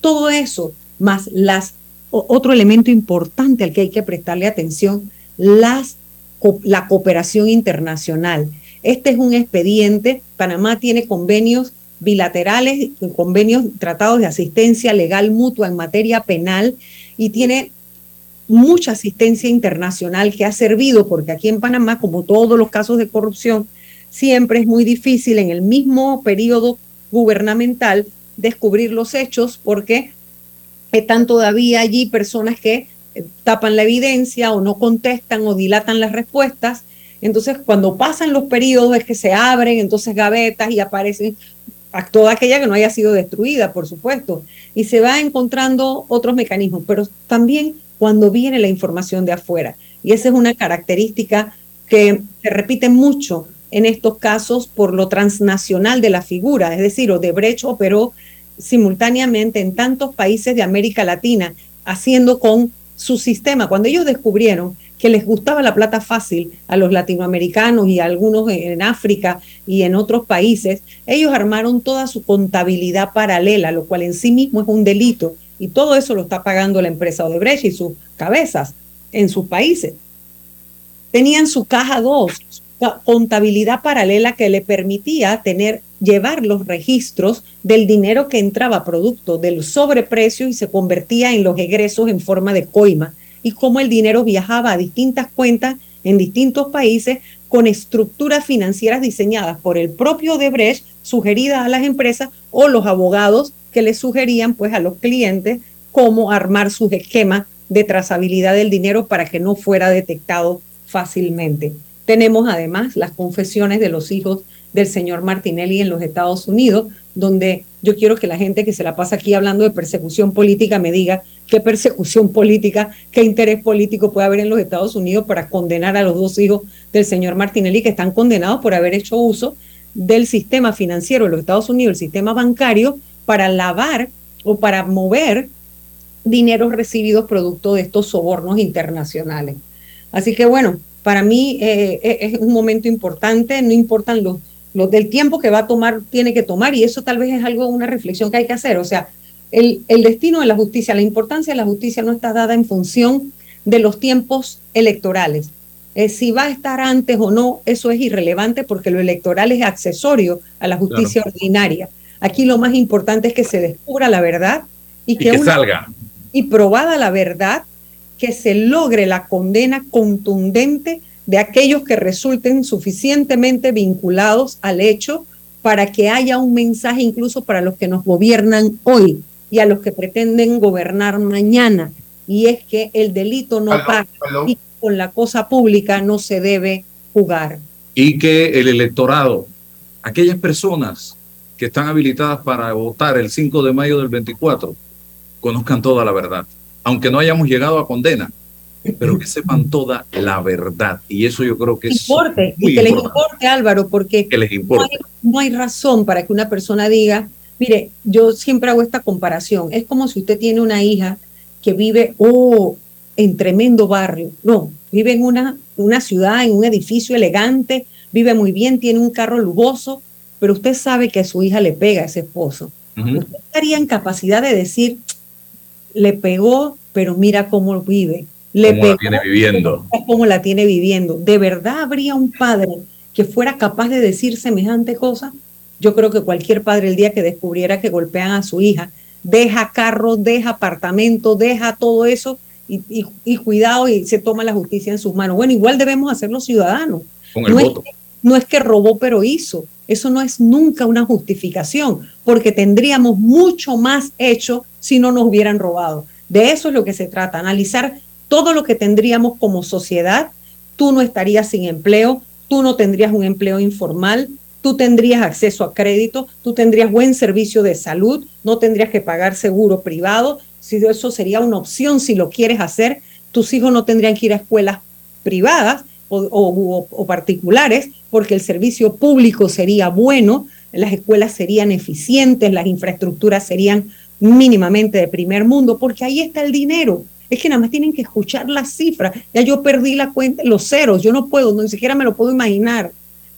Todo eso, más las otro elemento importante al que hay que prestarle atención, las, la cooperación internacional. Este es un expediente, Panamá tiene convenios bilaterales, convenios, tratados de asistencia legal mutua en materia penal y tiene mucha asistencia internacional que ha servido, porque aquí en Panamá, como todos los casos de corrupción, siempre es muy difícil en el mismo periodo gubernamental descubrir los hechos porque están todavía allí personas que eh, tapan la evidencia o no contestan o dilatan las respuestas. Entonces, cuando pasan los periodos es que se abren entonces gavetas y aparecen toda aquella que no haya sido destruida, por supuesto, y se va encontrando otros mecanismos, pero también cuando viene la información de afuera. Y esa es una característica que se repite mucho en estos casos por lo transnacional de la figura, es decir, Odebrecht operó simultáneamente en tantos países de América Latina, haciendo con su sistema. Cuando ellos descubrieron que les gustaba la plata fácil a los latinoamericanos y a algunos en África y en otros países, ellos armaron toda su contabilidad paralela, lo cual en sí mismo es un delito. Y todo eso lo está pagando la empresa Odebrecht y sus cabezas en sus países. Tenían su caja 2, contabilidad paralela que le permitía tener llevar los registros del dinero que entraba producto del sobreprecio y se convertía en los egresos en forma de coima y cómo el dinero viajaba a distintas cuentas en distintos países con estructuras financieras diseñadas por el propio Debrecht, sugeridas a las empresas o los abogados que les sugerían pues a los clientes cómo armar sus esquemas de trazabilidad del dinero para que no fuera detectado fácilmente. Tenemos además las confesiones de los hijos del señor Martinelli en los Estados Unidos, donde yo quiero que la gente que se la pasa aquí hablando de persecución política me diga qué persecución política, qué interés político puede haber en los Estados Unidos para condenar a los dos hijos del señor Martinelli que están condenados por haber hecho uso del sistema financiero de los Estados Unidos, el sistema bancario, para lavar o para mover dineros recibidos producto de estos sobornos internacionales. Así que bueno, para mí eh, es un momento importante, no importan los, los del tiempo que va a tomar, tiene que tomar, y eso tal vez es algo, una reflexión que hay que hacer. O sea, el, el destino de la justicia, la importancia de la justicia no está dada en función de los tiempos electorales. Eh, si va a estar antes o no, eso es irrelevante porque lo electoral es accesorio a la justicia Claro. ordinaria. Aquí lo más importante es que se descubra la verdad y Y que, que una- salga. y probada la verdad, que se logre la condena contundente de aquellos que resulten suficientemente vinculados al hecho para que haya un mensaje incluso para los que nos gobiernan hoy y a los que pretenden gobernar mañana. Y es que el delito no Aló, paga aló. y con la cosa pública no se debe jugar. y que el electorado, aquellas personas que están habilitadas para votar el 5 de mayo del 24, conozcan toda la verdad, aunque no hayamos llegado a condena, pero que sepan toda la verdad. Y eso yo creo que es Importe, muy y que les importe, Álvaro, porque que les no hay, no hay razón para que una persona diga, mire, yo siempre hago esta comparación, es como si usted tiene una hija que vive, oh, en tremendo barrio, no, vive en una, una ciudad, en un edificio elegante, vive muy bien, tiene un carro lujoso, pero usted sabe que a su hija le pega a ese esposo. Usted estaría en capacidad de decir, le pegó, pero mira cómo vive. Le ¿Cómo la tiene viviendo? Cómo la tiene viviendo. ¿De verdad habría un padre que fuera capaz de decir semejante cosa? Yo creo que cualquier padre el día que descubriera que golpean a su hija, deja carro, deja apartamento, deja todo eso y, y- y cuidado y se toma la justicia en sus manos. Bueno, igual debemos hacer los ciudadanos. Con el no, voto. Es que, no es que robó pero hizo. Eso no es nunca una justificación, porque tendríamos mucho más hecho si no nos hubieran robado. De eso es lo que se trata, analizar todo lo que tendríamos como sociedad. Tú no estarías sin empleo, tú no tendrías un empleo informal, tú tendrías acceso a crédito, tú tendrías buen servicio de salud, no tendrías que pagar seguro privado, si eso sería una opción si lo quieres hacer, tus hijos no tendrían que ir a escuelas privadas o, particulares, porque el servicio público sería bueno, las escuelas serían eficientes, las infraestructuras serían mínimamente de primer mundo, porque ahí está el dinero. Es que nada más tienen que escuchar las cifras. Ya yo perdí la cuenta, los ceros, yo no puedo, ni siquiera me lo puedo imaginar,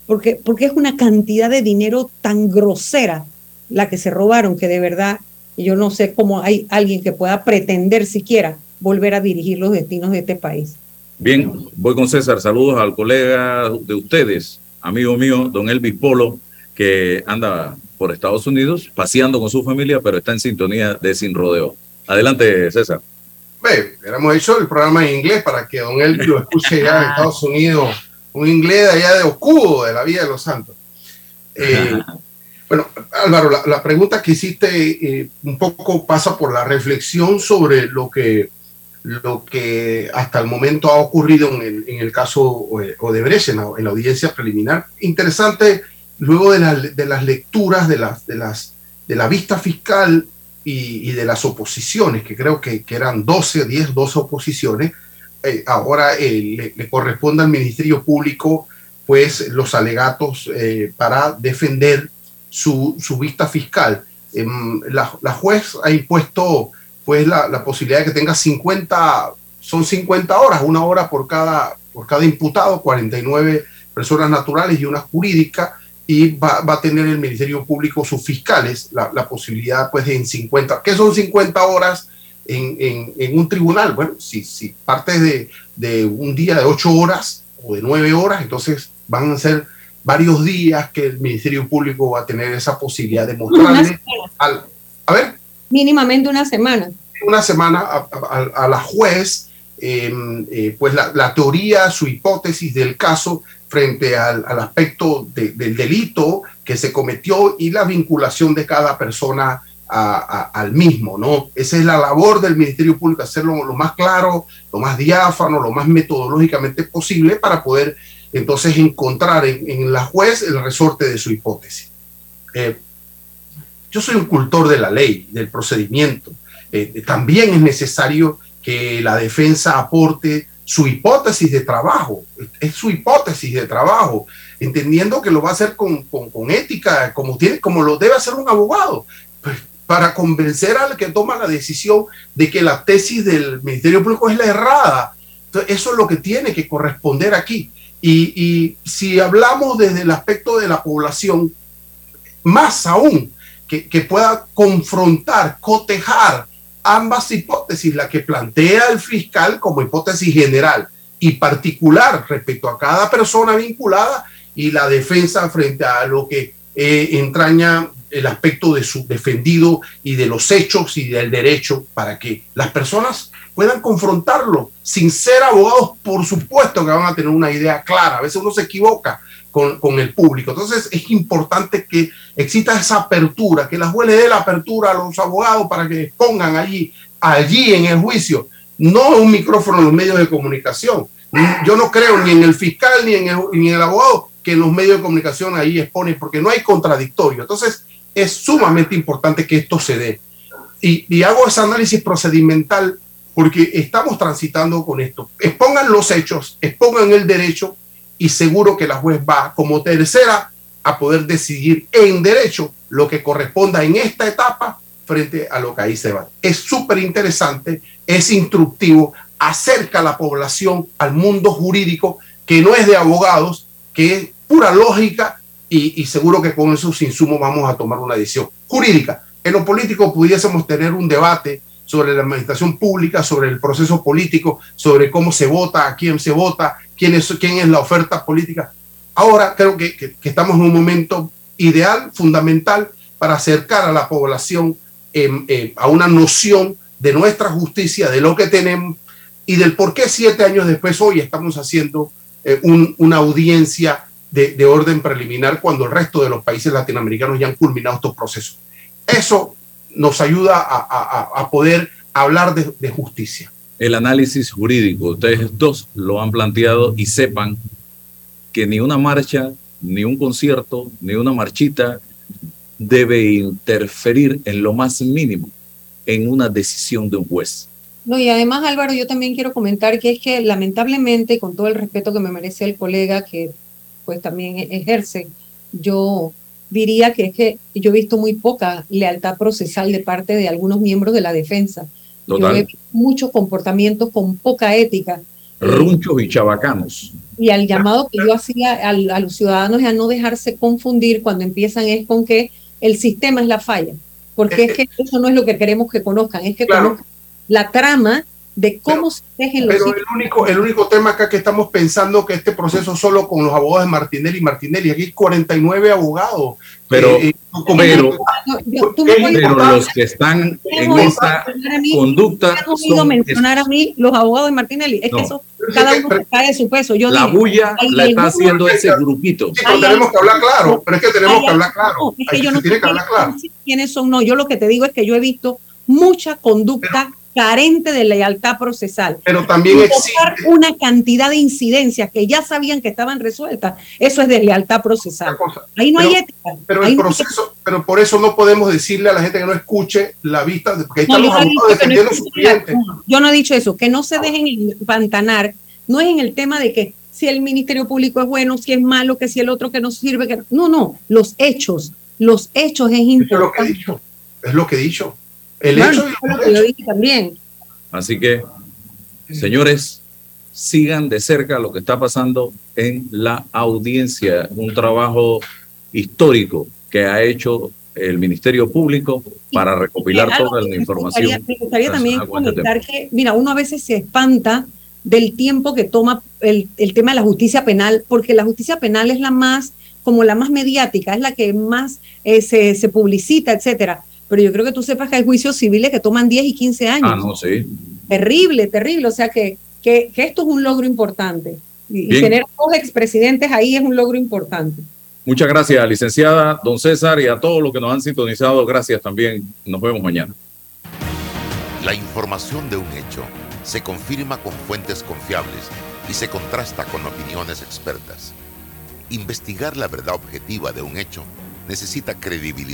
porque, porque es una cantidad de dinero tan grosera la que se robaron que de verdad yo no sé cómo hay alguien que pueda pretender siquiera volver a dirigir los destinos de este país. Bien, voy con César. Saludos al colega de ustedes, amigo mío, don Elvis Polo, que anda por Estados Unidos paseando con su familia, pero está en sintonía de Sin Rodeo. Adelante, César. Ve, hubiéramos hecho el programa en inglés para que don Elvis lo escuche ya en Estados Unidos, un inglés de allá de Ocudo, de la Villa de los Santos. Eh, bueno, Álvaro, la, la pregunta que hiciste eh, un poco pasa por la reflexión sobre lo que, lo que hasta el momento ha ocurrido en el, caso eh, Odebrecht, en la, en la audiencia preliminar. Interesante, luego de, de las lecturas de las, de las de la vista fiscal y, de las oposiciones, que creo que, eran 12, 10, 12 oposiciones, eh, ahora eh, le, corresponde al Ministerio Público pues los alegatos para defender su, su vista fiscal. Em, la, la juez ha impuesto pues la, la posibilidad de que tenga 50, son 50 horas, una hora por cada, por cada imputado, 49 personas naturales y una jurídica, y va, va a tener el Ministerio Público sus fiscales la, la posibilidad pues de en 50, ¿qué son 50 horas en, en, en un tribunal? Bueno, si, si partes de, de un día de 8 horas o de 9 horas, entonces van a ser varios días que el Ministerio Público va a tener esa posibilidad de mostrarle al, a ver, mínimamente una semana. una semana a, a- la juez, eh, eh, pues la, la teoría, su hipótesis del caso frente al, al aspecto de- del delito que se cometió y la vinculación de cada persona al mismo, ¿no? Esa es la labor del Ministerio Público, hacerlo lo más claro, lo más diáfano, lo más metodológicamente posible para poder entonces encontrar en, en la juez el resorte de su hipótesis. Eh, yo soy un cultor de la ley, del procedimiento. Eh, también es necesario que la defensa aporte su hipótesis de trabajo, es su hipótesis de trabajo, entendiendo que lo va a hacer con, con- con ética, como, tiene, como lo debe hacer un abogado, pues, para convencer al que toma la decisión de que la tesis del Ministerio Público es la errada. Entonces, eso es lo que tiene que corresponder aquí. Y, y si hablamos desde el aspecto de la población, más aún, que, pueda confrontar, cotejar ambas hipótesis, la que plantea el fiscal como hipótesis general y particular respecto a cada persona vinculada y la defensa frente a lo que eh, entraña el aspecto de su defendido y de los hechos y del derecho para que las personas puedan confrontarlo sin ser abogados, por supuesto que van a tener una idea clara, a veces uno se equivoca con, con el público, entonces es importante que exista esa apertura, que la juez le dé la apertura a los abogados para que pongan allí, allí en el juicio, no un micrófono en los medios de comunicación. Yo no creo ni en el fiscal ni en el, ni el abogado que los medios de comunicación ahí exponen, porque no hay contradictorio. Entonces, es sumamente importante que esto se dé. Y, y hago ese análisis procedimental porque estamos transitando con esto. Expongan los hechos, expongan el derecho y seguro que la juez va como tercera a poder decidir en derecho lo que corresponda en esta etapa frente a lo que ahí se va. Es súper interesante, es instructivo, acerca a la población al mundo jurídico que no es de abogados, que pura lógica y, y seguro que con esos insumos vamos a tomar una decisión jurídica. En lo político pudiésemos tener un debate sobre la administración pública, sobre el proceso político, sobre cómo se vota, a quién se vota, quién es, quién es la oferta política. Ahora creo que, estamos en un momento ideal, fundamental, para acercar a la población em, eh, a una noción de nuestra justicia, de lo que tenemos y del por qué siete años después hoy estamos haciendo eh, un- una audiencia de, de orden preliminar cuando el resto de los países latinoamericanos ya han culminado estos procesos. Eso nos ayuda a, poder hablar de justicia. El análisis jurídico. Ustedes dos lo han planteado y sepan que ni una marcha, ni un concierto, ni una marchita debe interferir en lo más mínimo en una decisión de un juez. No, y además, Álvaro, yo también quiero comentar que es que lamentablemente, con todo el respeto que me merece el colega que pues también e- ejerce, yo diría que es que yo he visto muy poca lealtad procesal de parte de algunos miembros de la defensa. Yo Total. he muchos comportamientos con poca ética Runchos y chabacanos. y al llamado que yo hacía al- a los ciudadanos a no dejarse confundir cuando empiezan es con que el sistema es la falla, porque es que eso no es lo que queremos que conozcan, es que conozcan la trama de cómo se tejen los Pero el único, el único tema acá que estamos pensando que este proceso solo con los abogados de Martinelli y Martinelli, aquí hay 49 abogados. Pero, Eh, eh, como- pero, No, yo- tú me pero los que están en Dejo esa mencionar a mí- conducta me han oído son mencionar a mí los abogados de Martinelli. Es No. que eso, cada uno se cae de su peso. Yo la dije, bulla la está haciendo ese grupito. Sí, pero tenemos que hablar claro, pero es que tenemos que hablar claro. no, es que yo no sé que hablar claro. quiénes son, no. Yo lo que te digo es que yo he visto mucha conducta carente de lealtad procesal. Pero también Invocar una cantidad de incidencias que ya sabían que estaban resueltas. Eso es deslealtad procesal. Ahí no hay ética. Pero el no proceso, pero por eso no podemos decirle a la gente que no escuche la vista, de- porque ahí No, están los he abogados dicho que no Yo no he dicho eso, que no se dejen empantanar, no es en el tema de que si el Ministerio Público es bueno, si es malo, que si el otro que no sirve, que no, no, los hechos, los hechos es importante. Es lo que he dicho. El hecho lo dije también. Así que, señores, sigan de cerca lo que está pasando en la audiencia, un trabajo histórico que ha hecho el Ministerio Público para recopilar toda la me información. gustaría, me gustaría también comentar que, mira, uno a veces se espanta del tiempo que toma el, el tema de la justicia penal, porque la justicia penal es la más, como la más mediática, es la que más eh, se, se publicita, etcétera. Pero yo creo que tú sepas que hay juicios civiles que toman 10 y 15 años. Ah, no, sí. Terrible, terrible. O sea que, que, que esto es un logro importante. Y, Bien. tener dos expresidentes ahí es un logro importante. Muchas gracias, licenciada, don César, y a todos los que nos han sintonizado. Gracias también. Nos vemos mañana. La información de un hecho se confirma con fuentes confiables y se contrasta con opiniones expertas. Investigar la verdad objetiva de un hecho necesita credibilidad